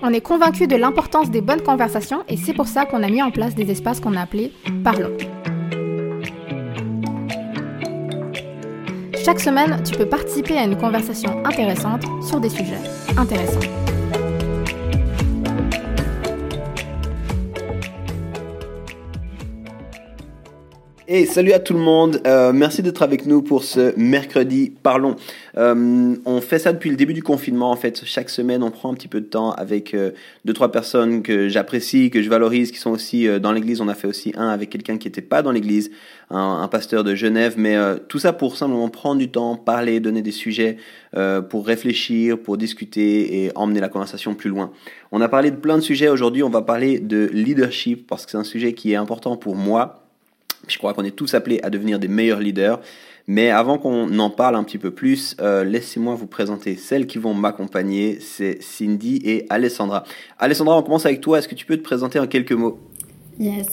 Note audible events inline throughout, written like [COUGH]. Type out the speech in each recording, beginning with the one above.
On est convaincu de l'importance des bonnes conversations et c'est pour ça qu'on a mis en place des espaces qu'on a appelés Parlons. Chaque semaine, tu peux participer à une conversation intéressante sur des sujets intéressants. Et salut à tout le monde, euh, merci d'être avec nous pour ce mercredi Parlons. Euh, on fait ça depuis le début du confinement en fait. Chaque semaine, on prend un petit peu de temps avec euh, deux trois personnes que j'apprécie, que je valorise, qui sont aussi euh, dans l'église. On a fait aussi un avec quelqu'un qui n'était pas dans l'église, un, un, pasteur de Genève. Mais euh, tout ça pour simplement prendre du temps, parler, donner des sujets euh, pour réfléchir, pour discuter et emmener la conversation plus loin. On a parlé de plein de sujets aujourd'hui. On va parler de leadership parce que c'est un sujet qui est important pour moi je crois qu'on est tous appelés à devenir des meilleurs leaders. Mais avant qu'on en parle un petit peu plus, euh, laissez-moi vous présenter celles qui vont m'accompagner. C'est Cindy et Alessandra. Alessandra, on commence avec toi. Est-ce que tu peux te présenter en quelques mots? Yes.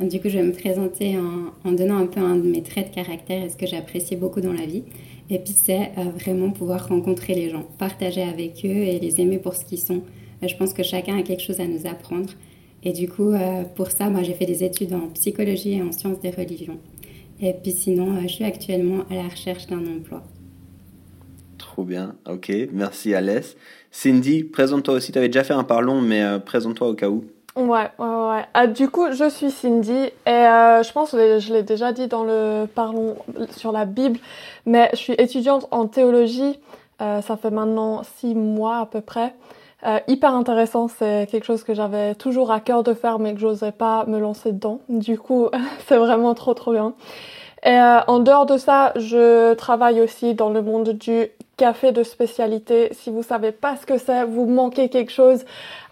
Du coup, je vais me présenter en, donnant un peu un de mes traits de caractère et ce que j'apprécie beaucoup dans la vie. Et puis, c'est euh, vraiment pouvoir rencontrer les gens, partager avec eux et les aimer pour ce qu'ils sont. Euh, je pense que chacun a quelque chose à nous apprendre. Et du coup, euh, pour ça, moi, j'ai fait des études en psychologie et en sciences des religions. Et puis sinon, euh, je suis actuellement à la recherche d'un emploi. Trop bien, ok, merci Alès. Cindy, présente-toi aussi, tu avais déjà fait un parlon, mais euh, présente-toi au cas où. Ouais, ouais, ouais. Ah, du coup, je suis Cindy et euh, je pense que je l'ai déjà dit dans le parlon sur la Bible, mais je suis étudiante en théologie. Euh, ça fait maintenant six mois à peu près. Euh, hyper intéressant, c'est quelque chose que j'avais toujours à cœur de faire mais que j'osais pas me lancer dedans. Du coup, [LAUGHS] c'est vraiment trop trop bien. Et euh, en dehors de ça, je travaille aussi dans le monde du café de spécialité. Si vous savez pas ce que c'est, vous manquez quelque chose,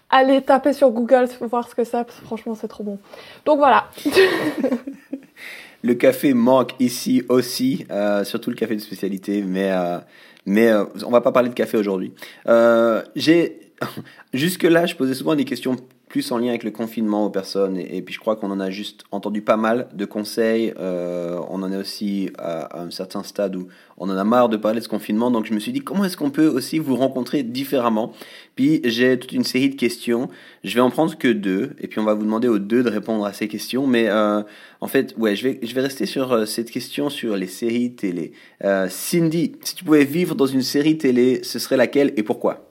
allez taper sur Google voir ce que c'est. Franchement, c'est trop bon. Donc voilà. [LAUGHS] le café manque ici aussi, euh, surtout le café de spécialité, mais euh, mais euh, on va pas parler de café aujourd'hui. Euh, j'ai [LAUGHS] Jusque-là, je posais souvent des questions plus en lien avec le confinement aux personnes, et, puis je crois qu'on en a juste entendu pas mal de conseils. Euh, on en est aussi à, à, un certain stade où on en a marre de parler de ce confinement, donc je me suis dit comment est-ce qu'on peut aussi vous rencontrer différemment? Puis j'ai toute une série de questions. Je vais en prendre que deux, et puis on va vous demander aux deux de répondre à ces questions. Mais euh, en fait, ouais, je vais je vais rester sur euh, cette question sur les séries télé. Euh, Cindy, si tu pouvais vivre dans une série télé, ce serait laquelle et pourquoi?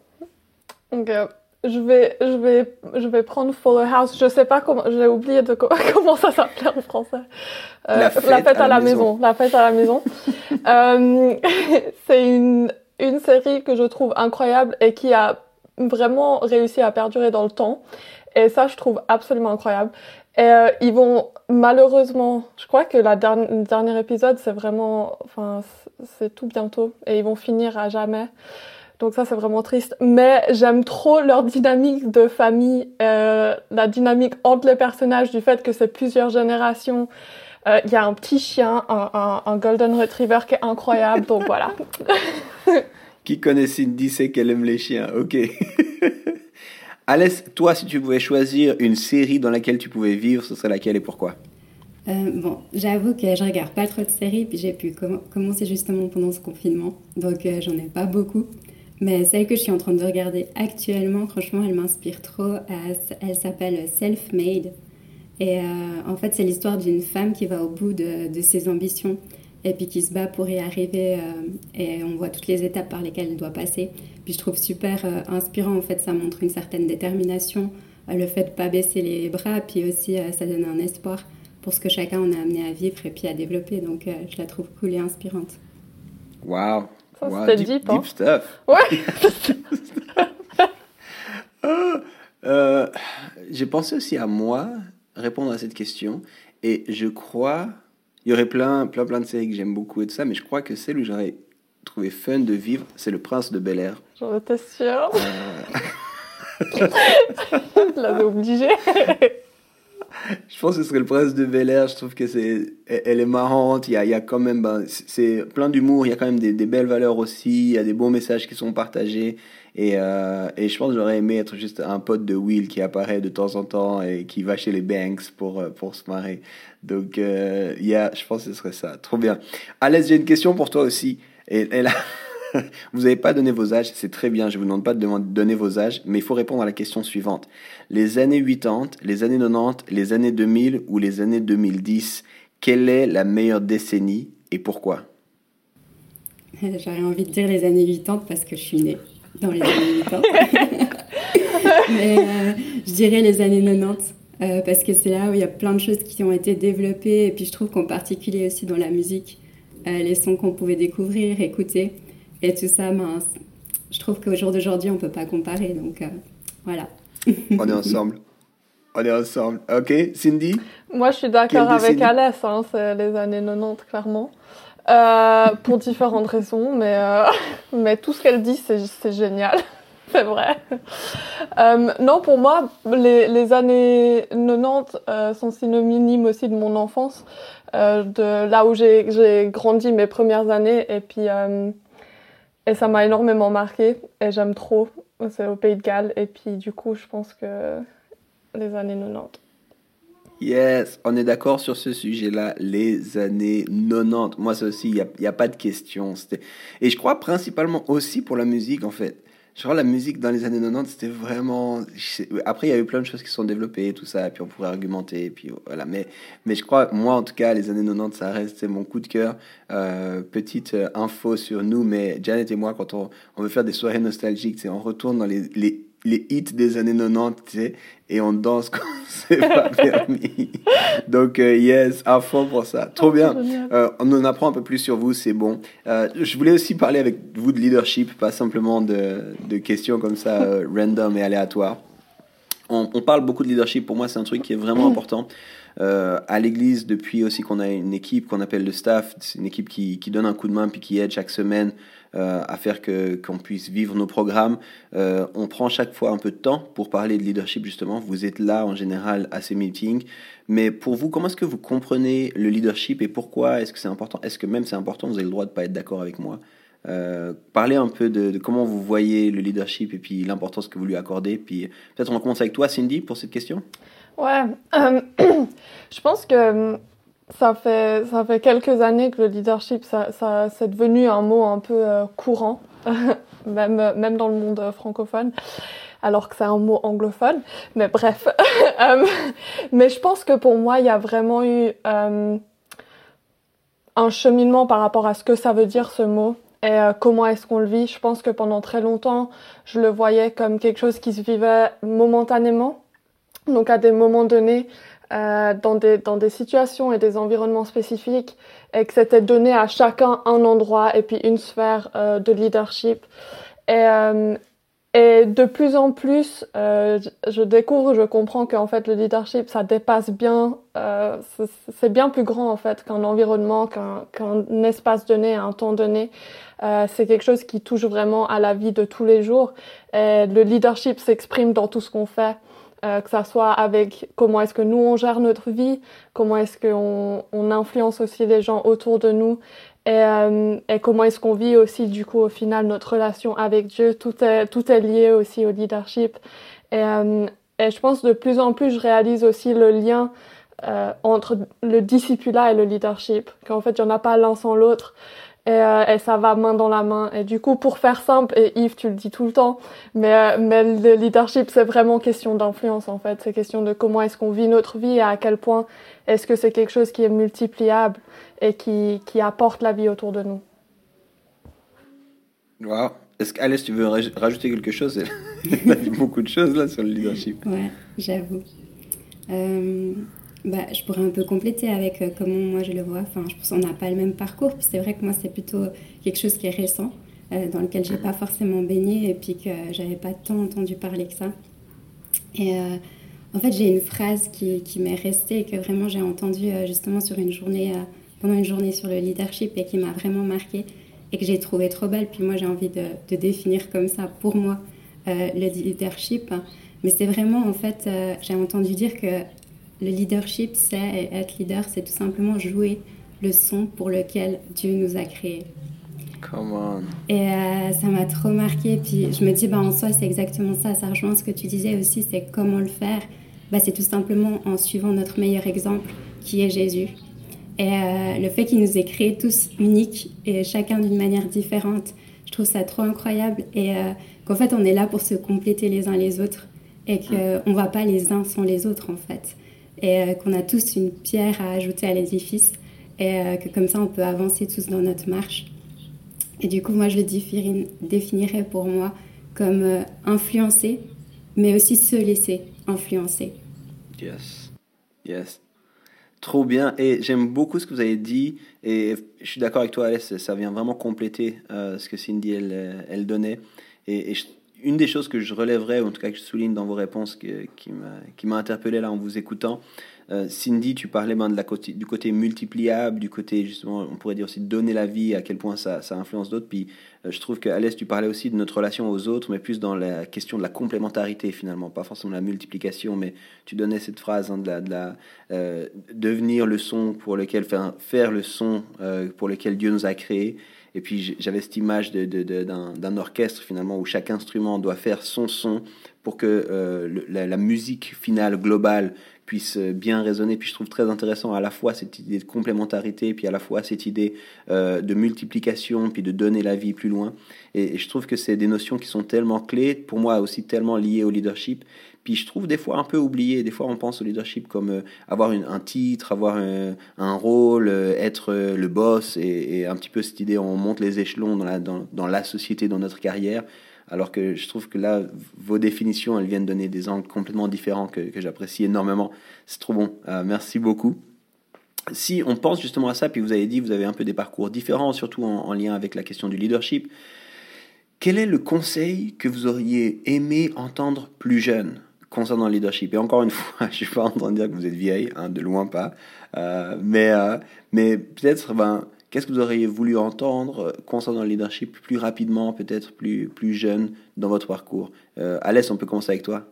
Donc, euh, je vais, je vais, je vais prendre Fuller House. Je sais pas comment, j'ai oublié de [LAUGHS] comment ça s'appelait en français. Euh, la, fête la, fête à, à la, maison. maison. La fête à la maison. [LAUGHS] euh, [LAUGHS] c'est une, une série que je trouve incroyable et qui a vraiment réussi à perdurer dans le temps. Et ça, je trouve absolument incroyable. Et euh, ils vont malheureusement, je crois que la dernière, dernier épisode, c'est vraiment, enfin, c'est tout bientôt, et ils vont finir à jamais. Donc ça, c'est vraiment triste. Mais j'aime trop leur dynamique de famille, euh, la dynamique entre les personnages, du fait que c'est plusieurs générations. Il euh, y a un petit chien, un, un, un, Golden Retriever qui est incroyable. donc voilà. [LAUGHS] qui connaît Cindy sait qu'elle aime les chiens. Ok. [LAUGHS] Alès, toi, si tu pouvais choisir une série dans laquelle tu pouvais vivre, ce serait laquelle et pourquoi? Euh, bon, j'avoue que je regarde pas trop de séries, puis j'ai pu com commencer justement pendant ce confinement, donc euh, j'en ai pas beaucoup. Mais celle que je suis en train de regarder actuellement, franchement, elle m'inspire trop. Elle s'appelle Self-Made. Et euh, en fait, c'est l'histoire d'une femme qui va au bout de, de, ses ambitions et puis qui se bat pour y arriver. Euh, et on voit toutes les étapes par lesquelles elle doit passer. Puis je trouve super euh, inspirant. En fait, ça montre une certaine détermination, le fait de pas baisser les bras. Puis aussi, ça donne un espoir pour ce que chacun en a amené à vivre et puis à développer. Donc, je la trouve cool et inspirante. Wow, ça, wow, c'était deep, deep, deep hein? stuff. Ouais. [LAUGHS] euh, J'ai pensé aussi à moi répondre à cette question et je crois il y aurait plein plein plein de séries que j'aime beaucoup et tout ça mais je crois que celle où j'aurais trouvé fun de vivre c'est le prince de Bel Air j'en étais sûre euh... [LAUGHS] l'avais obligé [LAUGHS] [LAUGHS] je pense que ce serait le prince de Bel Air. Je trouve que c'est, elle est marrante. Il y a, il y a quand même, ben, c'est plein d'humour. Il y a quand même des, des, belles valeurs aussi. Il y a des bons messages qui sont partagés. Et, euh, et je pense que j'aurais aimé être juste un pote de Will qui apparaît de temps en temps et qui va chez les Banks pour, euh, pour se marrer. Donc, euh, yeah, je pense que ce serait ça. Trop bien. Alès, j'ai une question pour toi aussi. Et, et là, [LAUGHS] [LAUGHS] vous n'avez pas donné vos âges, c'est très bien, je ne vous demande pas de donner vos âges, mais il faut répondre à la question suivante. Les années 80, les années 90, les années 2000 ou les années 2010, quelle est la meilleure décennie et pourquoi? [LAUGHS] J'aurais envie de dire les années 80 parce que je suis née dans les années 80. [LAUGHS] mais euh, je dirais les années 90 euh, parce que c'est là où il y a plein de choses qui ont été développées et puis je trouve qu'en particulier aussi dans la musique, euh, les sons qu'on pouvait découvrir, écouter et tout ça, ben, je trouve qu'au jour d'aujourd'hui on peut pas comparer donc voilà. on est ensemble. On est ensemble. Ok, Cindy? Moi je suis d'accord avec Alès, hein, c'est les années 90 clairement. Euh, pour différentes raisons, mais, euh, [LAUGHS] mais tout ce qu'elle dit, c'est génial. [LAUGHS] c'est vrai. Euh, non, pour moi, les, les années 90 euh, sont synonymes aussi de mon enfance, euh, de là où j'ai grandi mes premières années, et puis et ça m'a énormément marqué, et j'aime trop. C'est au Pays de Galles, et puis du coup, je pense que les années 90. Yes, on est d'accord sur ce sujet-là, les années 90. Moi, ça aussi, il n'y a, a, pas de question. Et je crois principalement aussi pour la musique, en fait. Crois la musique dans les années 90, c'était vraiment... Après, il y a eu plein de choses qui sont développées, tout ça, puis on pourrait argumenter, puis voilà. Mais, mais je crois, moi, en tout cas, les années 90, ça reste mon coup de cœur. Euh, petite euh, info sur nous, mais Janet et moi, quand on, on veut faire des soirées nostalgiques, on retourne dans les les hits des années 90, tu sais, et on danse [LAUGHS] comme c'est pas permis. Donc, euh, yes, à fond pour ça. Trop bien. Euh, on en apprend un peu plus sur vous, c'est bon. Euh, je voulais aussi parler avec vous de leadership, pas simplement de, de questions comme ça, random et aléatoires. On, on, parle beaucoup de leadership. Pour moi, c'est un truc qui est vraiment important. Euh, à l'église, depuis aussi qu'on a une équipe qu'on appelle le staff, c'est une équipe qui, qui, donne un coup de main puis qui aide chaque semaine euh, à faire que qu'on puisse vivre nos programmes. Euh, on prend chaque fois un peu de temps pour parler de leadership justement. Vous êtes là en général à ces meetings, mais pour vous, comment est-ce que vous comprenez le leadership et pourquoi est-ce que c'est important? Est-ce que même c'est important Vous avez le droit de pas être d'accord avec moi? Parlez un peu de, de, comment vous voyez le leadership et puis l'importance que vous lui accordez. Puis peut-être on commence avec toi, Cindy, pour cette question. Ouais, euh, [CLEARS THROAT] je pense que euh, ça fait, ça fait quelques années que le leadership, ça, ça c'est devenu un mot un peu euh, courant, [LAUGHS] même, même dans le monde francophone, alors que c'est un mot anglophone. Mais bref, [LAUGHS] mais je pense que pour moi, il y a vraiment eu un cheminement par rapport à ce que ça veut dire ce mot et comment est-ce qu'on le vit. Je pense que pendant très longtemps, je le voyais comme quelque chose qui se vivait momentanément donc à des moments donnés, euh, dans, des, dans des situations et des environnements spécifiques, et que c'était donné à chacun un endroit et puis une sphère euh, de leadership. Et, euh, et de plus en plus, je découvre, je comprends qu'en fait le leadership, ça dépasse bien, c'est bien plus grand en fait qu'un environnement, qu'un espace donné, un temps donné. C'est quelque chose qui touche vraiment à la vie de tous les jours. Et le leadership s'exprime dans tout ce qu'on fait. Euh, que ça soit avec comment est-ce que nous on gère notre vie, comment est-ce qu'on on influence aussi les gens autour de nous et, euh, et comment est-ce qu'on vit aussi du coup au final notre relation avec Dieu, tout est, tout est lié aussi au leadership. Et, euh, et je pense de plus en plus je réalise aussi le lien euh, entre le discipulat et le leadership, qu'en fait il n'y en a pas l'un sans l'autre. Euh, et, ça va main dans la main. Et du coup, pour faire simple, et Yves, tu le dis tout le temps, mais, euh, mais le leadership, c'est vraiment question d'influence en fait. C'est question de comment est-ce qu'on vit notre vie et à quel point est-ce que c'est quelque chose qui est multipliable et qui, qui apporte la vie autour de nous. Wow. Est-ce qu'Alice, tu veux rajouter quelque chose? Il y a beaucoup de choses là sur le leadership. Ouais, j'avoue. Euh, bah, je pourrais un peu compléter avec euh, comment moi je le vois. Enfin, je pense qu'on n'a pas le même parcours. C'est vrai que moi, c'est plutôt quelque chose qui est récent, euh, dans lequel j'ai pas forcément baigné et puis que j'avais pas tant entendu parler que ça. Et euh, en fait, j'ai une phrase qui, qui m'est restée et que vraiment j'ai entendue justement sur une journée, pendant une journée sur le leadership et qui m'a vraiment marquée et que j'ai trouvé trop belle. Puis moi, j'ai envie de, définir comme ça pour moi le leadership. Mais c'est vraiment, en fait, j'ai entendu dire que le leadership, c'est être leader, c'est tout simplement jouer le son pour lequel Dieu nous a créés. Come on. Et euh, ça m'a trop marqué. Puis je me dis, bah, en soi, c'est exactement ça. Ça rejoint ce que tu disais aussi, c'est comment le faire. Bah, c'est tout simplement en suivant notre meilleur exemple, qui est Jésus. Et euh, le fait qu'il nous ait créés tous uniques et chacun d'une manière différente, je trouve ça trop incroyable et qu'en fait on est là pour se compléter les uns les autres et qu'on ne va pas les uns sans les autres en fait et qu'on a tous une pierre à ajouter à l'édifice et que comme ça on peut avancer tous dans notre marche. Et du coup moi je le définirais pour moi comme influencer mais aussi se laisser influencer. Yes, yes. Trop bien. Et j'aime beaucoup ce que vous avez dit. Et je suis d'accord avec toi, Alès, ça vient vraiment compléter euh, ce que Cindy, elle, donnait. Et, une des choses que je relèverais, ou en tout cas que je souligne dans vos réponses, qui m'a interpellé là en vous écoutant, euh, Cindy, tu parlais ben, de la côté, du côté multipliable, du côté justement, on pourrait dire aussi donner la vie, à quel point ça, ça influence d'autres. Puis euh, je trouve qu'Alès, tu parlais aussi de notre relation aux autres, mais plus dans la question de la complémentarité finalement, pas forcément la multiplication, mais tu donnais cette phrase hein, de la euh, devenir le son pour lequel faire, faire le son pour lequel Dieu nous a créés. Et puis j'avais cette image d'un de, de, orchestre finalement où chaque instrument doit faire son son pour que la, la, musique finale globale puisse bien résonner. Puis je trouve très intéressant à la fois cette idée de complémentarité, puis à la fois cette idée euh, de multiplication, puis de donner la vie plus loin. Et, je trouve que c'est des notions qui sont tellement clés, pour moi aussi tellement liées au leadership. Puis je trouve des fois un peu oublié. Des fois on pense au leadership comme euh, avoir un titre, avoir un, rôle, euh, être le boss, et, un petit peu cette idée on monte les échelons dans la, société, dans notre carrière. Alors que je trouve que là, vos définitions, elles viennent donner des angles complètement différents que, j'apprécie énormément. C'est trop bon. Euh, merci beaucoup. Si on pense justement à ça, puis vous avez dit, vous avez un peu des parcours différents, surtout en, lien avec la question du leadership. Quel est le conseil que vous auriez aimé entendre plus jeune? Concernant le leadership Et encore une fois, [LAUGHS] je ne suis pas en train de dire que vous êtes vieille, hein, de loin pas. Euh, mais euh, mais peut-être, ben, Qu'est-ce que vous auriez voulu entendre euh, concernant le leadership plus rapidement, peut-être plus, plus jeune dans votre parcours? Euh, Alès, on peut commencer avec toi.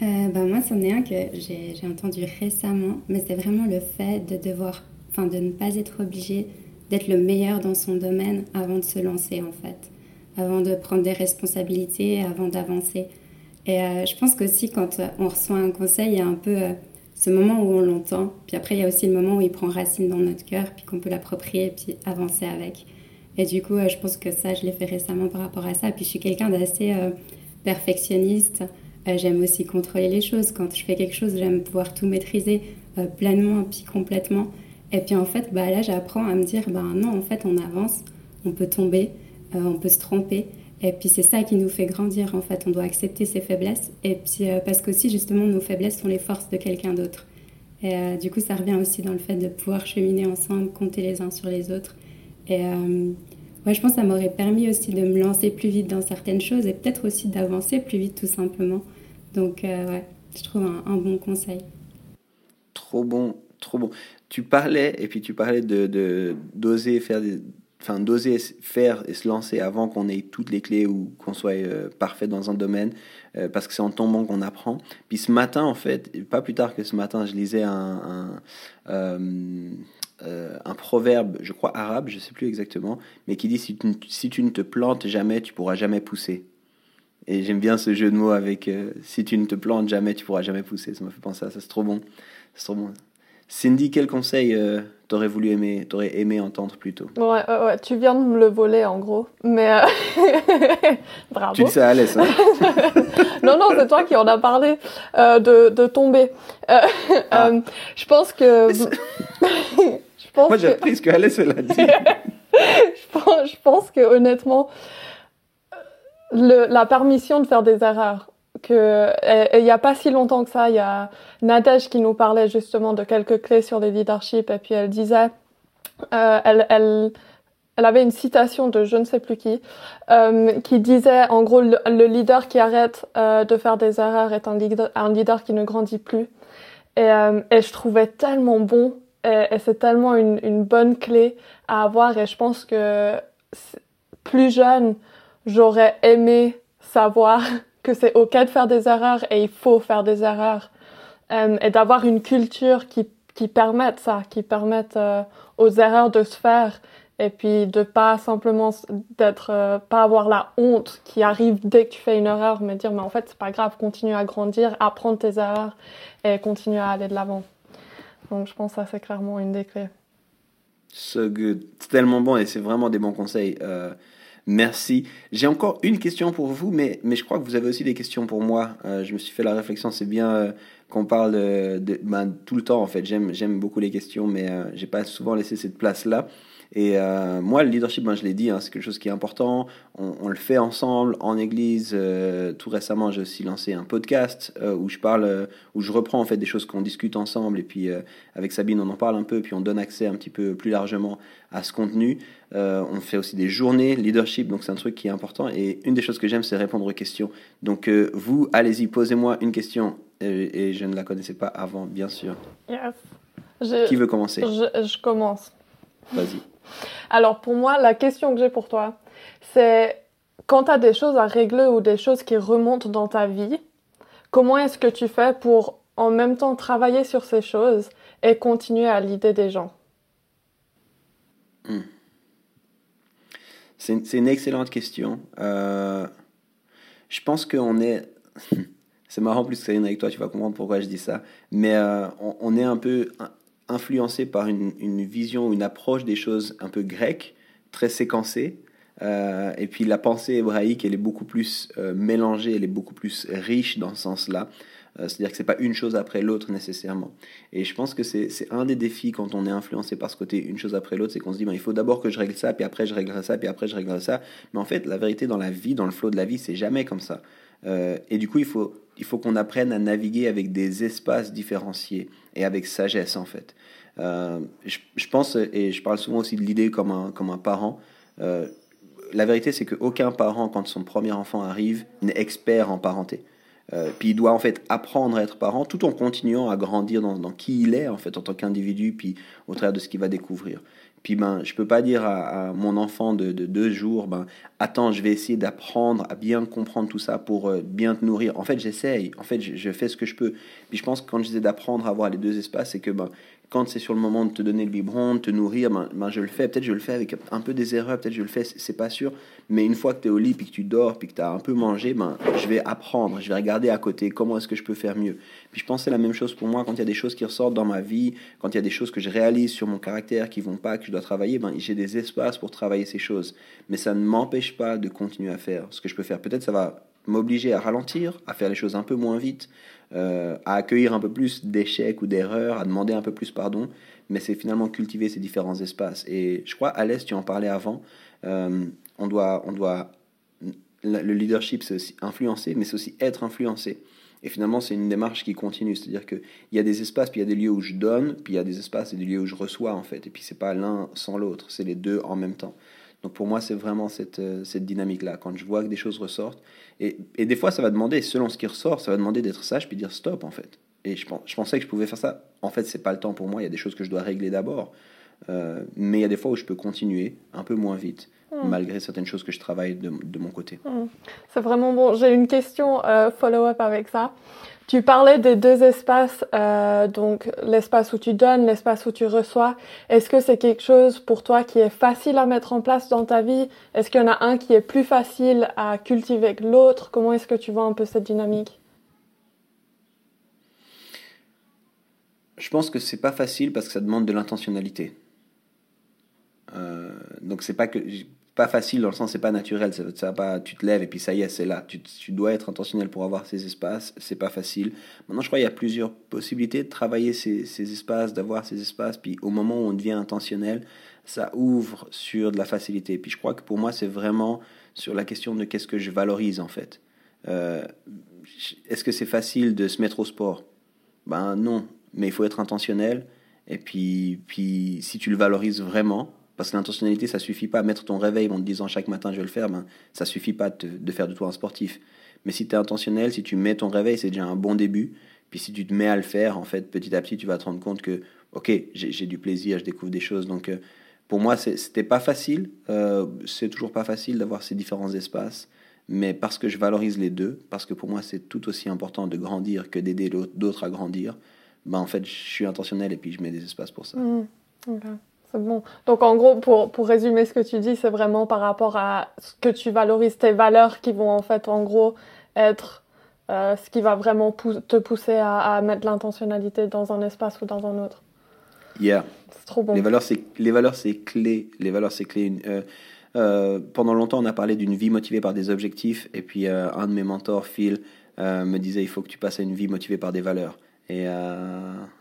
Bah moi, c'en est un que j'ai entendu récemment, mais c'est vraiment le fait de devoir, enfin, de ne pas être obligé d'être le meilleur dans son domaine avant de se lancer, en fait, avant de prendre des responsabilités, avant d'avancer. Et euh, je pense qu'aussi, quand on reçoit un conseil, il y a un peu ce moment où on l'entend. Puis après, il y a aussi le moment où il prend racine dans notre cœur, puis qu'on peut l'approprier, puis avancer avec. Et du coup, euh, je pense que ça, je l'ai fait récemment par rapport à ça. Puis je suis quelqu'un d'assez euh, perfectionniste. Euh, j'aime aussi contrôler les choses. Quand je fais quelque chose, j'aime pouvoir tout maîtriser pleinement, puis complètement. Et puis en fait, bah, là, j'apprends à me dire, bah, non, en fait, on avance, on peut tomber, on peut se tromper. Et puis c'est ça qui nous fait grandir en fait. On doit accepter ses faiblesses. Et puis euh, parce qu'aussi justement nos faiblesses sont les forces de quelqu'un d'autre. Et euh, du coup ça revient aussi dans le fait de pouvoir cheminer ensemble, compter les uns sur les autres. Et euh, ouais, je pense que ça m'aurait permis aussi de me lancer plus vite dans certaines choses et peut-être aussi d'avancer plus vite tout simplement. Donc ouais, je trouve un, un, bon conseil. Trop bon, trop bon. Tu parlais et puis tu parlais de d'oser faire des d'oser faire et se lancer avant qu'on ait toutes les clés ou qu'on soit euh, parfait dans un domaine euh, parce que c'est en tombant qu'on apprend. Puis ce matin en fait pas plus tard que ce matin je lisais un un, euh, un proverbe je crois arabe je sais plus exactement mais qui dit si tu, si tu ne te plantes jamais tu pourras jamais pousser. Et j'aime bien ce jeu de mots avec si tu ne te plantes jamais tu pourras jamais pousser. Ça m'a fait penser à ça. C'est trop bon. C'est trop bon Cindy quel conseil t'aurais voulu aimer, t'aurais aimé entendre plus tôt? Ouais, ouais, tu viens de me le voler en gros, mais euh, [LAUGHS] bravo. Tu le sais à l'aise. Hein? [LAUGHS] Non, non, c'est toi qui en as parlé euh, de, de tomber. Euh, ah. je pense que. [LAUGHS] je pense Moi, j'ai appris ce que Alice l'a dit. je, pense, je pense que honnêtement, le, la permission de faire des erreurs que il n'y a pas si longtemps que ça, il y a Nadège qui nous parlait justement de quelques clés sur les leadership et puis elle disait, euh, elle, avait une citation de je ne sais plus qui euh, qui disait en gros le, leader qui arrête euh, de faire des erreurs est un leader, un leader qui ne grandit plus. Et, euh, je trouvais tellement bon et, c'est tellement une bonne clé à avoir et je pense que plus jeune j'aurais aimé savoir que c'est ok de faire des erreurs et il faut faire des erreurs. Euh, et d'avoir une culture qui, qui permette ça, qui permette euh, aux erreurs de se faire et puis de pas simplement d'être euh, pas avoir la honte qui arrive dès que tu fais une erreur mais dire mais en fait c'est pas grave continue à grandir apprendre tes erreurs et continue à aller de l'avant. Donc je pense que ça c'est clairement une des clés. So good. C'est tellement bon et c'est vraiment des bons conseils Merci. J'ai encore une question pour vous, mais, mais je crois que vous avez aussi des questions pour moi. Euh, je me suis fait la réflexion, c'est bien euh, qu'on parle de, ben, tout le temps en fait. J'aime, beaucoup les questions, mais euh, j'ai pas souvent laissé cette place-là. Et euh, moi, le leadership, ben, je l'ai dit, hein, c'est quelque chose qui est important. On, on le fait ensemble en église. Euh, tout récemment, j'ai aussi lancé un podcast euh, où je parle, où je reprends en fait des choses qu'on discute ensemble. Et puis avec Sabine, on en parle un peu, puis on donne accès un petit peu plus largement à ce contenu. On fait aussi des journées leadership, donc c'est un truc qui est important. Et une des choses que j'aime, c'est répondre aux questions. Donc vous, allez-y, posez-moi une question. Et, et je ne la connaissais pas avant, bien sûr. Yes. Je, Qui veut commencer? je, je commence. Vas-y. Alors pour moi, la question que j'ai pour toi, c'est quand tu as des choses à régler ou des choses qui remontent dans ta vie, comment est-ce que tu fais pour en même temps travailler sur ces choses et continuer à l'idée des gens? C'est c'est une excellente question. Euh, je pense qu'on est. [LAUGHS] c'est marrant plus que ça avec toi, tu vas comprendre pourquoi je dis ça. Mais euh, on, on est un peu influencé par une, une vision, une approche des choses un peu grecque, très séquencée. Euh, et puis la pensée hébraïque, elle est beaucoup plus euh, mélangée, elle est beaucoup plus riche dans ce sens-là. Euh, C'est-à-dire que c'est pas une chose après l'autre nécessairement. Et je pense que c'est un des défis quand on est influencé par ce côté une chose après l'autre, c'est qu'on se dit ben, il faut d'abord que je règle ça, puis après je réglerai ça, puis après je réglerai ça. Mais en fait, la vérité dans la vie, dans le flot de la vie, c'est jamais comme ça. Et du coup, il faut, il faut qu'on apprenne à naviguer avec des espaces différenciés et avec sagesse en fait. Euh, je, pense, et je parle souvent aussi de l'idée comme un, comme un parent, euh, la vérité c'est qu'aucun parent, quand son premier enfant arrive, n'est expert en parenté. Euh, puis il doit en fait apprendre à être parent tout en continuant à grandir dans, dans qui il est en fait en tant qu'individu, puis au travers de ce qu'il va découvrir. Puis ben, je peux pas dire à, mon enfant de, de deux jours, ben, attends, je vais essayer d'apprendre à bien comprendre tout ça pour euh, bien te nourrir. En fait, j'essaye. En fait, je, je fais ce que je peux. Puis je pense que quand je disais d'apprendre à avoir les deux espaces, c'est que ben, quand c'est sur le moment de te donner le biberon, de te nourrir, ben, ben, je le fais. Peut-être je le fais avec un peu des erreurs, peut-être je le fais, c'est pas sûr. Mais une fois que tu es au lit, puis que tu dors, puis que tu as un peu mangé, ben, je vais apprendre, je vais regarder à côté comment est-ce que je peux faire mieux. Puis je pense c'est la même chose pour moi quand il y a des choses qui ressortent dans ma vie, quand il y a des choses que je réalise sur mon caractère qui vont pas, que je dois travailler, ben, j'ai des espaces pour travailler ces choses. Mais ça ne m'empêche pas de continuer à faire ce que je peux faire. Peut-être ça va m'obliger à ralentir, à faire les choses un peu moins vite, euh, à accueillir un peu plus d'échecs ou d'erreurs, à demander un peu plus pardon, mais c'est finalement cultiver ces différents espaces. Et je crois, Alès, tu en parlais avant, euh, on doit, on doit, le leadership, c'est aussi influencer, mais c'est aussi être influencé. Et finalement, c'est une démarche qui continue. C'est-à-dire qu'il y a des espaces, puis il y a des lieux où je donne, puis il y a des espaces et des lieux où je reçois, en fait. Et puis, c'est pas l'un sans l'autre, c'est les deux en même temps. Donc, pour moi, c'est vraiment cette, euh, cette dynamique-là. Quand je vois que des choses ressortent, et, et des fois, ça va demander, selon ce qui ressort, ça va demander d'être sage, puis dire stop, en fait. Et je, pens- je pensais que je pouvais faire ça. En fait, c'est pas le temps pour moi. Il y a des choses que je dois régler d'abord. Euh, mais il y a des fois où je peux continuer un peu moins vite, Mm. malgré certaines choses que je travaille de, de mon côté. C'est vraiment bon. J'ai une question euh, follow-up avec ça. Tu parlais des deux espaces, euh, donc l'espace où tu donnes, l'espace où tu reçois. Est-ce que c'est quelque chose pour toi qui est facile à mettre en place dans ta vie? Est-ce qu'il y en a un qui est plus facile à cultiver que l'autre? Comment est-ce que tu vois un peu cette dynamique? Je pense que c'est pas facile parce que ça demande de l'intentionnalité. Euh, donc c'est pas que pas facile dans le sens c'est pas naturel. Ça, ça pas, tu te lèves et puis ça y est c'est là. Tu, tu dois être intentionnel pour avoir ces espaces. C'est pas facile. Maintenant je crois qu'il y a plusieurs possibilités de travailler ces, ces espaces, d'avoir ces espaces. Puis au moment où on devient intentionnel, ça ouvre sur de la facilité. Puis je crois que pour moi c'est vraiment sur la question de qu'est-ce que je valorise en fait. Euh, Est-ce que c'est facile de se mettre au sport? Ben non, mais il faut être intentionnel. Et puis, puis si tu le valorises vraiment, parce que l'intentionnalité, ça suffit pas à mettre ton réveil en te disant chaque matin je vais le faire, ben, ça suffit pas de, faire de toi un sportif. Mais si tu es intentionnel, si tu mets ton réveil, c'est déjà un bon début. Puis si tu te mets à le faire, en fait, petit à petit, tu vas te rendre compte que, ok, j'ai du plaisir, je découvre des choses. Donc, euh, pour moi, c'était pas facile. Euh, c'est toujours pas facile d'avoir ces différents espaces. Mais parce que je valorise les deux, parce que pour moi, c'est tout aussi important de grandir que d'aider d'autres à grandir, ben, en fait, je suis intentionnel et puis je mets des espaces pour ça. Ok, C'est bon. Donc en gros, pour, pour résumer ce que tu dis, c'est vraiment par rapport à ce que tu valorises, tes valeurs qui vont en fait en gros être euh, ce qui va vraiment pou- te pousser à, à mettre l'intentionnalité dans un espace ou dans un autre. Yeah. C'est trop bon. Les valeurs, c'est les valeurs, c'est clé. Les valeurs, c'est clé. Une- euh, pendant longtemps, on a parlé d'une vie motivée par des objectifs, et puis un de mes mentors, Phil, me disait il faut que tu passes à une vie motivée par des valeurs. Et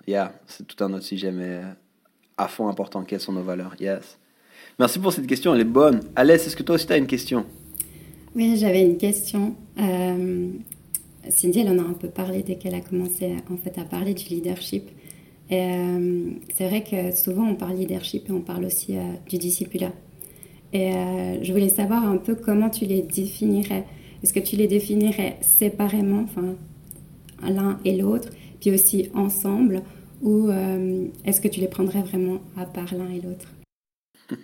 yeah, c'est tout un autre sujet, mais à fond important. Quelles sont nos valeurs Yes. Merci pour cette question, elle est bonne. Alès, est-ce que toi aussi tu as une question? Oui, j'avais une question. Euh, Cindy, elle en a un peu parlé dès qu'elle a commencé en fait, à parler du leadership. Euh, c'est vrai que souvent on parle leadership et on parle aussi euh, du discipulat. Et je voulais savoir un peu comment tu les définirais. Est-ce que tu les définirais séparément, enfin l'un et l'autre, puis aussi ensemble, ou est-ce que tu les prendrais vraiment à part l'un et l'autre? [LAUGHS]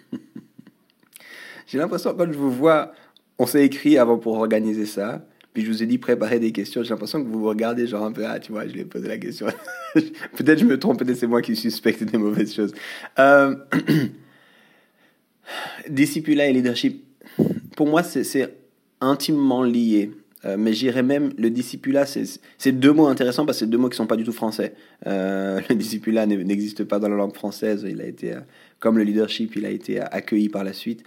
J'ai l'impression, quand je vous vois, on s'est écrit avant pour organiser ça. Puis je vous ai dit préparer des questions. J'ai l'impression que vous vous regardez genre un peu, ah, tu vois, je lui ai posé la question. [LAUGHS] peut-être je me trompe, peut-être c'est moi qui suspecte des mauvaises choses. Euh... [CLEARS THROAT] Discipula et leadership, pour moi, c'est intimement lié. Euh, mais j'irais même, le discipula, c'est deux mots intéressants parce que c'est deux mots qui sont pas du tout français. Euh, [LAUGHS] le discipula n'existe pas dans la langue française. Il a été, euh, comme le leadership, il a été accueilli par la suite.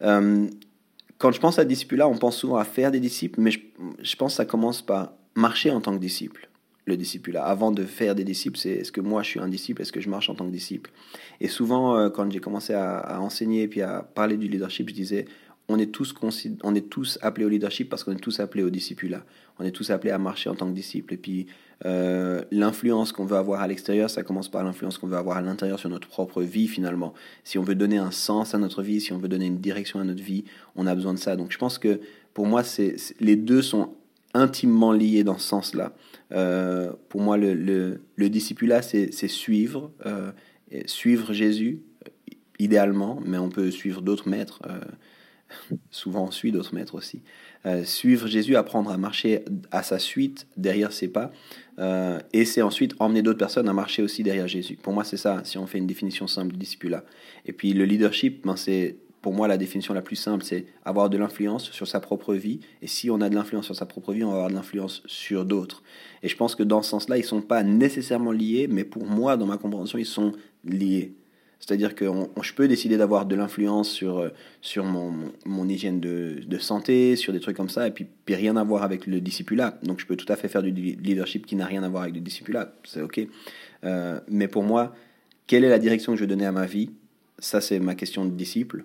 quand je pense à discipula, on pense souvent à faire des disciples, mais je, pense que ça commence par marcher en tant que disciple le discipula. Avant de faire des disciples, c'est est-ce que moi je suis un disciple, est-ce que je marche en tant que disciple? Et souvent, quand j'ai commencé à, à, enseigner et puis à parler du leadership, je disais on est tous, appelés au leadership parce qu'on est tous appelés au discipulat. On est tous appelés à marcher en tant que disciples. Et puis, euh, l'influence qu'on veut avoir à l'extérieur, ça commence par l'influence qu'on veut avoir à l'intérieur sur notre propre vie, finalement. Si on veut donner un sens à notre vie, si on veut donner une direction à notre vie, on a besoin de ça. Donc, je pense que pour moi, les deux sont intimement liés dans ce sens-là. Euh, pour moi, le, le, le discipulat, c'est, suivre, euh, suivre Jésus, idéalement, mais on peut suivre d'autres maîtres. [LAUGHS] souvent on suit d'autres maîtres aussi. Euh, suivre Jésus, apprendre à marcher à sa suite, derrière ses pas, euh, et c'est ensuite emmener d'autres personnes à marcher aussi derrière Jésus. Pour moi, c'est ça, si on fait une définition simple du là Et puis le leadership, ben, c'est pour moi la définition la plus simple, c'est avoir de l'influence sur sa propre vie. Et si on a de l'influence sur sa propre vie, on va avoir de l'influence sur d'autres. Et je pense que dans ce sens-là, ils ne sont pas nécessairement liés, mais pour moi, dans ma compréhension, ils sont liés. C'est-à-dire que je peux décider d'avoir de l'influence sur, euh, sur mon, mon, hygiène de, de, santé, sur des trucs comme ça, et puis, rien à voir avec le discipulat. Donc je peux tout à fait faire du leadership qui n'a rien à voir avec le discipulat, c'est OK. Euh, mais pour moi, quelle est la direction que je veux donner à ma vie? Ça, c'est ma question de disciple.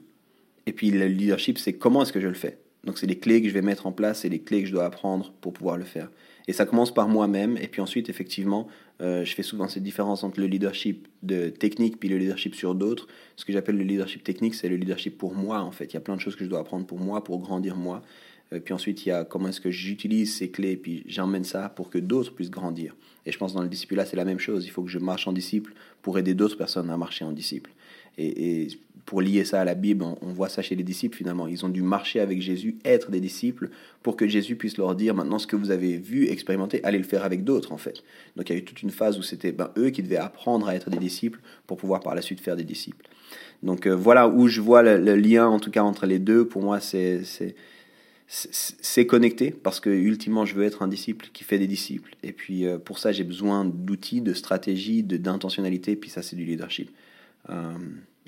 Et puis le leadership, c'est comment est-ce que je le fais? Donc c'est les clés que je vais mettre en place, et les clés que je dois apprendre pour pouvoir le faire. Et ça commence par moi-même, et puis ensuite, effectivement, euh, je fais souvent cette différence entre le leadership de technique puis le leadership sur d'autres. Ce que j'appelle le leadership technique, c'est le leadership pour moi, en fait. Il y a plein de choses que je dois apprendre pour moi, pour grandir moi. Euh, puis ensuite, il y a comment est-ce que j'utilise ces clés, puis j'emmène ça pour que d'autres puissent grandir. Et je pense dans le disciple là, c'est la même chose. Il faut que je marche en disciple pour aider d'autres personnes à marcher en disciple. Et, pour lier ça à la Bible, on, voit ça chez les disciples finalement. Ils ont dû marcher avec Jésus, être des disciples, pour que Jésus puisse leur dire maintenant ce que vous avez vu, expérimenté, allez le faire avec d'autres en fait. Donc il y a eu toute une phase où c'était ben, eux qui devaient apprendre à être des disciples pour pouvoir par la suite faire des disciples. Donc euh, voilà où je vois le, lien en tout cas entre les deux. Pour moi, c'est c'est connecté parce que ultimement je veux être un disciple qui fait des disciples et puis euh, pour ça j'ai besoin d'outils de stratégie de d'intentionnalité puis ça c'est du leadership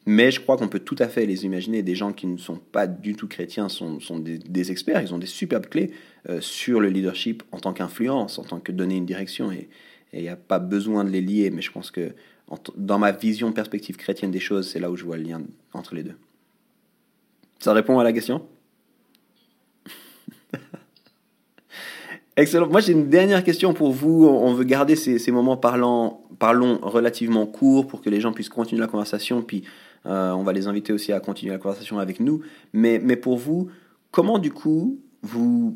mais je crois qu'on peut tout à fait les imaginer. Des gens qui ne sont pas du tout chrétiens sont, sont des, experts. Ils ont des superbes clés euh, sur le leadership en tant qu'influence, en tant que donner une direction. Et il n'y a pas besoin de les lier. Mais je pense que dans ma vision perspective chrétienne des choses, c'est là où je vois le lien entre les deux. Ça répond à la question? Excellent. Moi, j'ai une dernière question pour vous. On veut garder ces, moments parlant, parlons relativement courts pour que les gens puissent continuer la conversation. Puis, euh, on va les inviter aussi à continuer la conversation avec nous. Mais, mais pour vous, comment du coup vous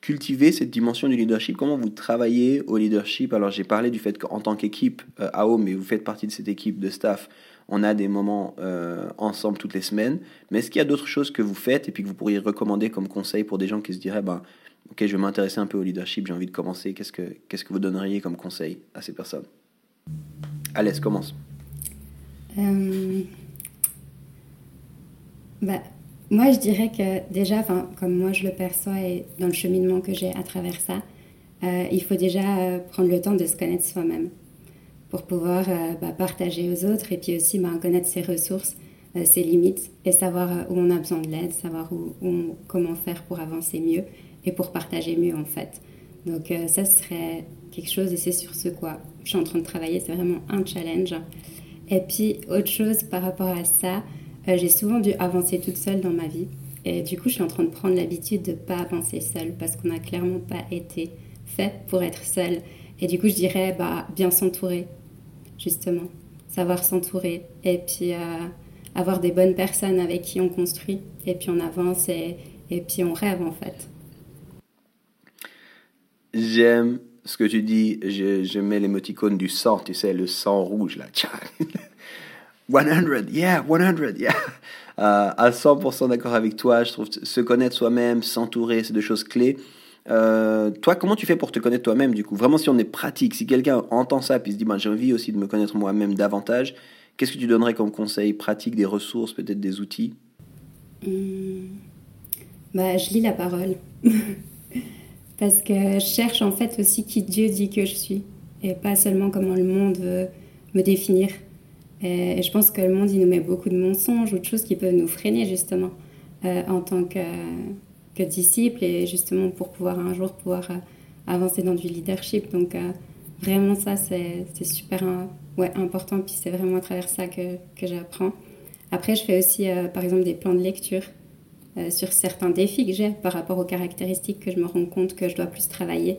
cultivez cette dimension du leadership? Comment vous travaillez au leadership? Alors, j'ai parlé du fait qu'en tant qu'équipe euh, AO, mais vous faites partie de cette équipe de staff, on a des moments euh, ensemble toutes les semaines. Mais est-ce qu'il y a d'autres choses que vous faites et puis que vous pourriez recommander comme conseil pour des gens qui se diraient, ben, ok, je vais m'intéresser un peu au leadership, j'ai envie de commencer. Qu'est-ce que, que vous donneriez comme conseil à ces personnes? Allez, commence. Bah, moi, je dirais que déjà, comme moi je le perçois et dans le cheminement que j'ai à travers ça, euh, il faut déjà prendre le temps de se connaître soi-même pour pouvoir bah, partager aux autres et puis aussi bah, connaître ses ressources. ses limites et savoir où on a besoin de l'aide, savoir où, comment faire pour avancer mieux et pour partager mieux en fait. Donc ça serait quelque chose et c'est sur ce quoi je suis en train de travailler, c'est vraiment un challenge. Et puis autre chose par rapport à ça, j'ai souvent dû avancer toute seule dans ma vie et du coup je suis en train de prendre l'habitude de ne pas avancer seule parce qu'on n'a clairement pas été fait pour être seule. Et du coup je dirais bah, bien s'entourer justement, savoir s'entourer et puis euh, avoir des bonnes personnes avec qui on construit et puis on avance et, et puis on rêve en fait. J'aime ce que tu dis, je, je mets l'émoticône du sang, tu sais, le sang rouge là. 100, [LAUGHS] yeah, 100, yeah. Euh, à 100% d'accord avec toi, je trouve se connaître soi-même, s'entourer, c'est deux choses clés. Euh, toi, comment tu fais pour te connaître toi-même du coup? Vraiment, si on est pratique, si quelqu'un entend ça puis se dit, ben, j'ai envie aussi de me connaître moi-même davantage, qu'est-ce que tu donnerais comme conseil pratique, des ressources, peut-être des outils? Hmm. bah, Je lis la parole. [LAUGHS] Parce que je cherche en fait aussi qui Dieu dit que je suis. Et pas seulement comment le monde veut me définir. Et je pense que le monde, il nous met beaucoup de mensonges ou de choses qui peuvent nous freiner justement euh, en tant que, que disciples et justement pour pouvoir un jour pouvoir euh, avancer dans du leadership. Donc euh, vraiment ça, c'est super ouais, important. Puis c'est vraiment à travers ça que, que j'apprends. Après, je fais aussi par exemple des plans de lecture euh, sur certains défis que j'ai par rapport aux caractéristiques que je me rends compte que je dois plus travailler.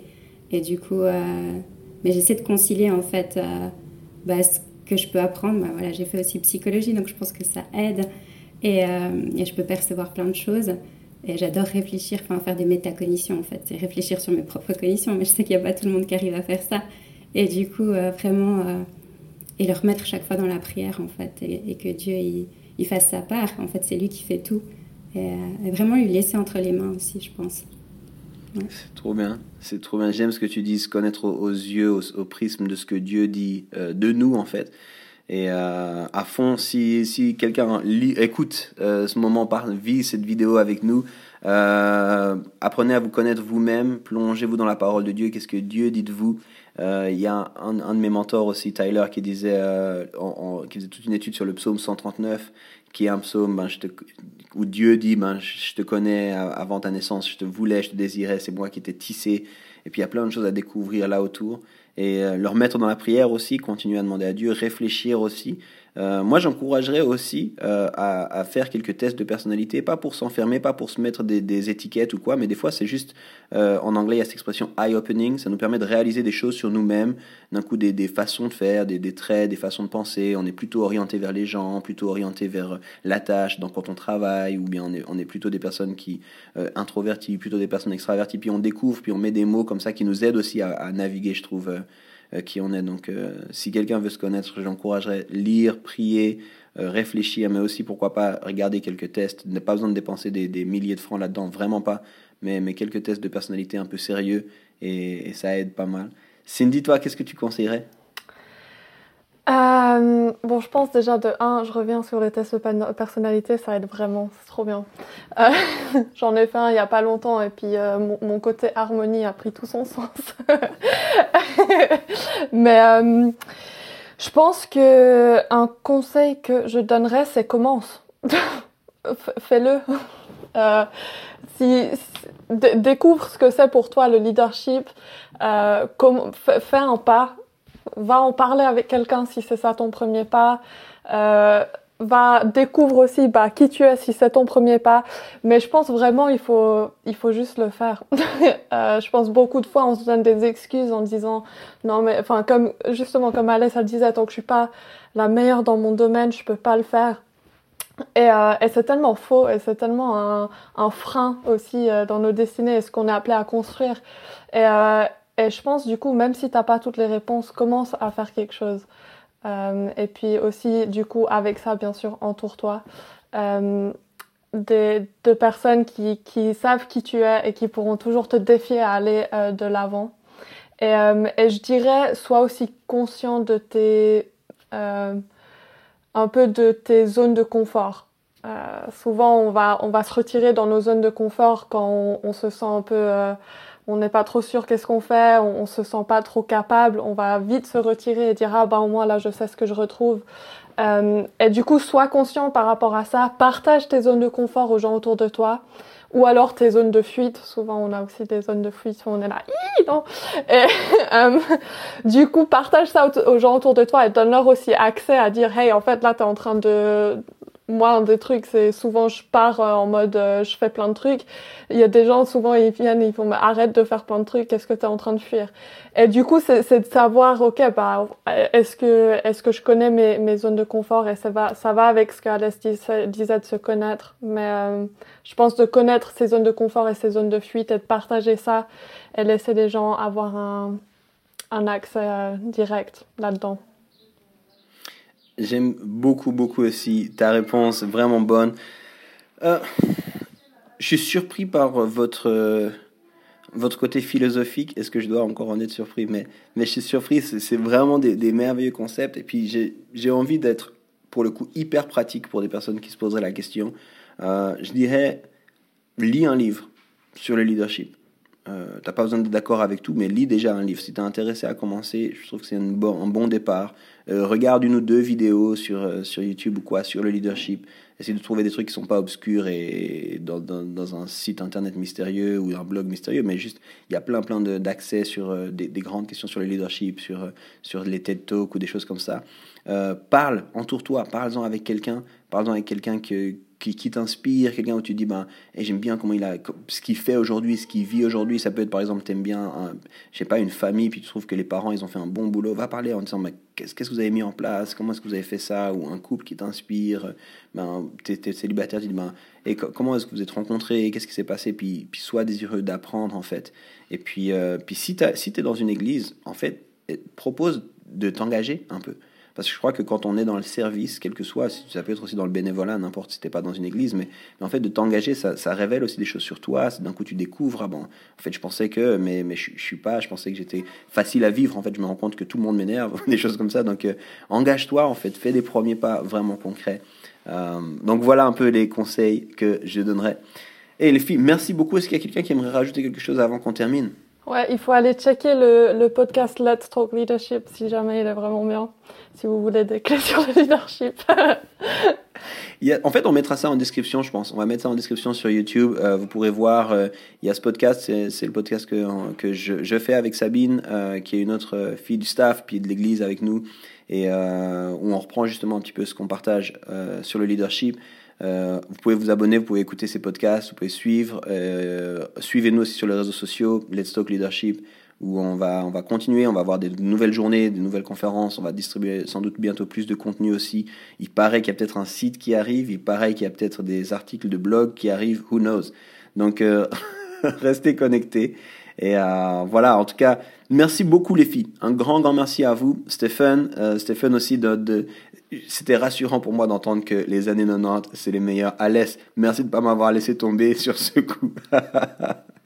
Et du coup, euh, mais j'essaie de concilier en fait euh, bah, ce que je peux apprendre. Bah, voilà, j'ai fait aussi psychologie, donc je pense que ça aide. Et je peux percevoir plein de choses. Et j'adore réfléchir, enfin faire des métacognitions en fait. C'est réfléchir sur mes propres cognitions, mais je sais qu'il n'y a pas tout le monde qui arrive à faire ça. Et du coup, vraiment, et le remettre chaque fois dans la prière en fait. Et, que Dieu il, il, fasse sa part. En fait, c'est lui qui fait tout. Et, vraiment lui laisser entre les mains aussi, je pense. C'est trop bien, c'est trop bien. J'aime ce que tu dis, connaître aux, yeux, au, prisme de ce que Dieu dit euh, de nous en fait. Et euh, à fond, si, si quelqu'un écoute euh, ce moment, par, vit cette vidéo avec nous, apprenez à vous connaître vous-même, plongez-vous dans la parole de Dieu, qu'est-ce que Dieu dit de vous? Il y a un, de mes mentors aussi, Tyler, qui disait, qui faisait toute une étude sur le psaume 139, qui est un psaume ben, je où Dieu dit ben, Je te connais avant ta naissance, je te voulais, je te désirais, c'est moi qui t'ai tissé. Et puis il y a plein de choses à découvrir là autour. Et euh, leur mettre dans la prière aussi, continuer à demander à Dieu, réfléchir aussi. Euh, moi, j'encouragerais aussi euh, à, faire quelques tests de personnalité, pas pour s'enfermer, pas pour se mettre des, étiquettes ou quoi, mais des fois, c'est juste, euh, en anglais, il y a cette expression eye-opening, ça nous permet de réaliser des choses sur nous-mêmes, d'un coup, des, façons de faire, des, traits, des façons de penser. On est plutôt orienté vers les gens, plutôt orienté vers la tâche, donc quand on travaille, ou bien on est, plutôt des personnes qui introverties, plutôt des personnes extraverties, puis on découvre, puis on met des mots comme ça qui nous aident aussi à, naviguer, je trouve qui on est. Donc, euh, si quelqu'un veut se connaître, j'encouragerais lire, prier, euh, réfléchir, mais aussi pourquoi pas regarder quelques tests. N'a pas besoin de dépenser des, milliers de francs là-dedans, vraiment pas. Mais, quelques tests de personnalité un peu sérieux et ça aide pas mal. Cindy, toi, qu'est-ce que tu conseillerais? Euh, bon, je pense déjà de 1, je reviens sur les tests de personnalité, ça aide vraiment, c'est trop bien. Euh, [LAUGHS] J'en ai fait un il n'y a pas longtemps et puis euh, mon, côté harmonie a pris tout son sens. [LAUGHS] Mais euh, je pense que un conseil que je donnerais, c'est commence. [LAUGHS] Fais-le. Euh, si, découvre ce que c'est pour toi le leadership, fais un pas va en parler avec quelqu'un si c'est ça ton premier pas. Euh, va découvre aussi bah, qui tu es si c'est ton premier pas. Mais je pense vraiment il faut il faut juste le faire. [LAUGHS] euh, je pense beaucoup de fois on se donne des excuses en disant non mais enfin comme justement comme Alice elle disait tant que je suis pas la meilleure dans mon domaine je peux pas le faire. Et, euh, et c'est tellement faux et c'est tellement un, un, frein aussi euh, dans nos destinées et ce qu'on est appelé à construire. Et, euh, et je pense du coup, même si t'as pas toutes les réponses, commence à faire quelque chose. Euh, et puis aussi, du coup, avec ça, bien sûr, entoure-toi euh, de personnes qui, savent qui tu es et qui pourront toujours te défier à aller euh, de l'avant. Et, euh, et, je dirais, sois aussi conscient de tes, un peu de tes zones de confort. souvent, on va, on va se retirer dans nos zones de confort quand on se sent un peu on n'est pas trop sûr qu'est-ce qu'on fait, on, se sent pas trop capable, on va vite se retirer et dire ah ben au moins là je sais ce que je retrouve. Euh, et du coup, sois conscient par rapport à ça, partage tes zones de confort aux gens autour de toi. Ou alors tes zones de fuite. Souvent, on a aussi des zones de fuite on est là, non. Et, [LAUGHS] euh, du coup, partage ça aux gens autour de toi et donne-leur aussi accès à dire, hey, en fait, là, t'es en train de moi, un des trucs, c'est souvent je pars euh, en mode euh, je fais plein de trucs. Il y a des gens, souvent, ils viennent, ils font arrête de faire plein de trucs, qu'est-ce que tu es en train de fuir? Et du coup, c'est de savoir, ok, bah, est-ce que, est-ce que je connais mes, mes zones de confort et ça va, ça va avec ce qu'Alès disait, disait de se connaître. Mais euh, je pense de connaître ces zones de confort et ces zones de fuite et de partager ça et laisser les gens avoir un, un accès direct là-dedans. J'aime beaucoup, beaucoup aussi ta réponse, vraiment bonne. Euh, je suis surpris par votre, votre côté philosophique. Est-ce que je dois encore en être surpris? Mais, mais je suis surpris, c'est vraiment des, merveilleux concepts. Et puis j'ai envie d'être, pour le coup, hyper pratique pour des personnes qui se poseraient la question. Euh, je dirais, lis un livre sur le leadership. Euh, t'as pas besoin d'être d'accord avec tout, mais lis déjà un livre. Si t'es intéressé à commencer, je trouve que c'est un bon, un bon départ. Euh, regarde une ou deux vidéos sur, euh, sur YouTube ou quoi, sur le leadership. Essaye de trouver des trucs qui sont pas obscurs et, dans, dans, un site internet mystérieux ou un blog mystérieux, mais juste, il y a plein plein d'accès sur euh, des, des, grandes questions sur le leadership, sur, sur les TED Talks ou des choses comme ça. parle, entoure-toi, parle-en avec quelqu'un, parle-en avec quelqu'un que qui, qui t'inspire, quelqu'un où tu dis, ben, j'aime bien comment il a, ce qu'il fait aujourd'hui, ce qu'il vit aujourd'hui. Ça peut être, par exemple, t'aimes bien, un, je sais pas, une famille, puis tu trouves que les parents, ils ont fait un bon boulot. Va parler en disant, mais qu'est-ce que vous avez mis en place? Comment est-ce que vous avez fait ça? Ou un couple qui t'inspire? Ben, t'es, es célibataire, tu dis, ben, et comment est-ce que vous êtes rencontrés? Qu'est-ce qui s'est passé? Puis, puis sois désireux d'apprendre, en fait. Et puis, euh, puis si tu si dans une église, en fait, propose de t'engager un peu. Parce que je crois que quand on est dans le service, quel que soit, ça peut être aussi dans le bénévolat, n'importe si t'es pas dans une église, mais, en fait de t'engager, ça, ça, révèle aussi des choses sur toi. D'un coup, tu découvres, ah bon, en fait, je pensais que, mais, mais je, je suis pas, je pensais que j'étais facile à vivre. En fait, je me rends compte que tout le monde m'énerve, [LAUGHS] des choses comme ça. Donc, euh, engage-toi, en fait, fais des premiers pas vraiment concrets. Euh, donc voilà un peu les conseils que je donnerais. Et les filles, merci beaucoup. Est-ce qu'il y a quelqu'un qui aimerait rajouter quelque chose avant qu'on termine? Ouais, il faut aller checker le, podcast Let's Talk Leadership si jamais il est vraiment bien, si vous voulez des clés sur le leadership. [LAUGHS] en fait, on mettra ça en description, je pense. On va mettre ça en description sur YouTube. Euh, vous pourrez voir, euh, il y a ce podcast, c'est le podcast que, que je, fais avec Sabine, euh, qui est une autre fille du staff, puis de l'église avec nous, et où on reprend justement un petit peu ce qu'on partage sur le leadership. Euh, vous pouvez vous abonner, vous pouvez écouter ces podcasts, vous pouvez suivre. Euh, Suivez-nous aussi sur les réseaux sociaux, Let's Talk Leadership, où on va, on va continuer, on va avoir des nouvelles journées, des nouvelles conférences, on va distribuer sans doute bientôt plus de contenu aussi. Il paraît qu'il y a peut-être un site qui arrive, il paraît qu'il y a peut-être des articles de blog qui arrivent, who knows. Donc euh, [LAUGHS] restez connectés. Et voilà, en tout cas, merci beaucoup les filles. Un grand, grand merci à vous, Stéphane. Stéphane aussi de, c'était rassurant pour moi d'entendre que les années 90, c'est les meilleurs. l'est. merci de pas m'avoir laissé tomber sur ce coup. [LAUGHS]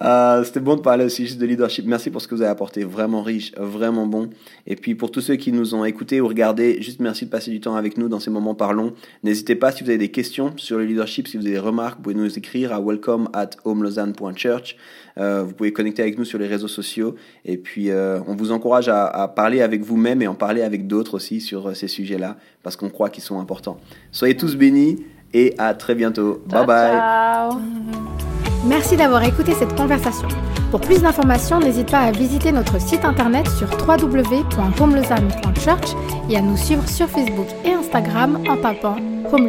euh, c'était bon de parler aussi juste de leadership. Merci pour ce que vous avez apporté. Vraiment riche, vraiment bon. Et puis pour tous ceux qui nous ont écoutés ou regardés, juste merci de passer du temps avec nous dans ces moments parlons. N'hésitez pas si vous avez des questions sur le leadership, si vous avez des remarques, vous pouvez nous écrire à welcome at homelausanne.church. Euh, vous pouvez connecter avec nous sur les réseaux sociaux. Et puis euh, on vous encourage à, à parler avec vous-même et en parler avec d'autres aussi sur ces sujets-là parce qu'on croit qu'ils sont importants. Soyez tous bénis et à très bientôt. bye bye. Ciao. Merci d'avoir écouté cette conversation. Pour plus d'informations, n'hésite pas à visiter notre site internet sur www.homelausanne.church et à nous suivre sur Facebook et Instagram en tapant Home